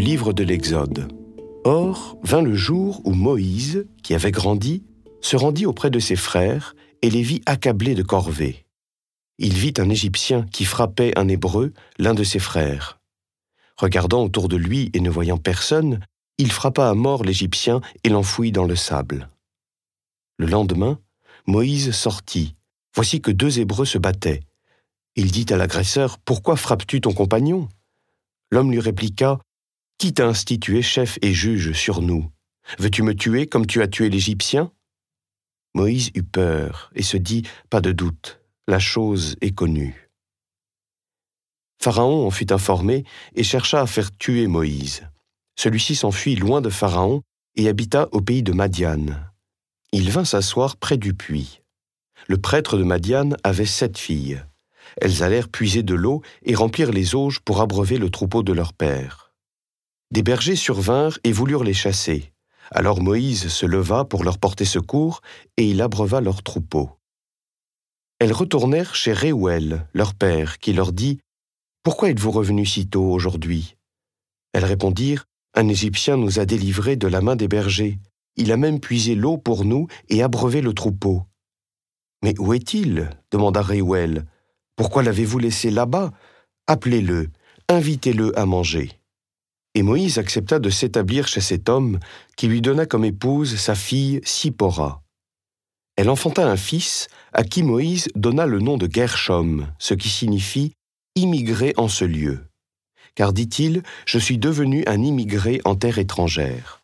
livre de l'Exode. Or vint le jour où Moïse, qui avait grandi, se rendit auprès de ses frères et les vit accablés de corvée. Il vit un Égyptien qui frappait un Hébreu, l'un de ses frères. Regardant autour de lui et ne voyant personne, il frappa à mort l'Égyptien et l'enfouit dans le sable. Le lendemain, Moïse sortit. Voici que deux Hébreux se battaient. Il dit à l'agresseur, Pourquoi frappes-tu ton compagnon? L'homme lui répliqua, Qui t'a institué chef et juge sur nous Veux-tu me tuer comme tu as tué l'Égyptien? Moïse eut peur et se dit, Pas de doute, la chose est connue. Pharaon en fut informé et chercha à faire tuer Moïse. Celui-ci s'enfuit loin de Pharaon et habita au pays de Madian. Il vint s'asseoir près du puits. Le prêtre de Madian avait sept filles. Elles allèrent puiser de l'eau et remplir les auges pour abreuver le troupeau de leur père. Des bergers survinrent et voulurent les chasser. Alors Moïse se leva pour leur porter secours, et il abreuva leur troupeau. Elles retournèrent chez Réouel, leur père, qui leur dit Pourquoi êtes-vous revenus si tôt aujourd'hui? Elles répondirent Un Égyptien nous a délivrés de la main des bergers. Il a même puisé l'eau pour nous et abreuvé le troupeau. Mais où est-il? demanda Réouel. Pourquoi l'avez-vous laissé là-bas? Appelez-le, invitez-le à manger. Et Moïse accepta de s'établir chez cet homme qui lui donna comme épouse sa fille Sipora. Elle enfanta un fils à qui Moïse donna le nom de Gershom, ce qui signifie immigré en ce lieu. Car dit-il, je suis devenu un immigré en terre étrangère.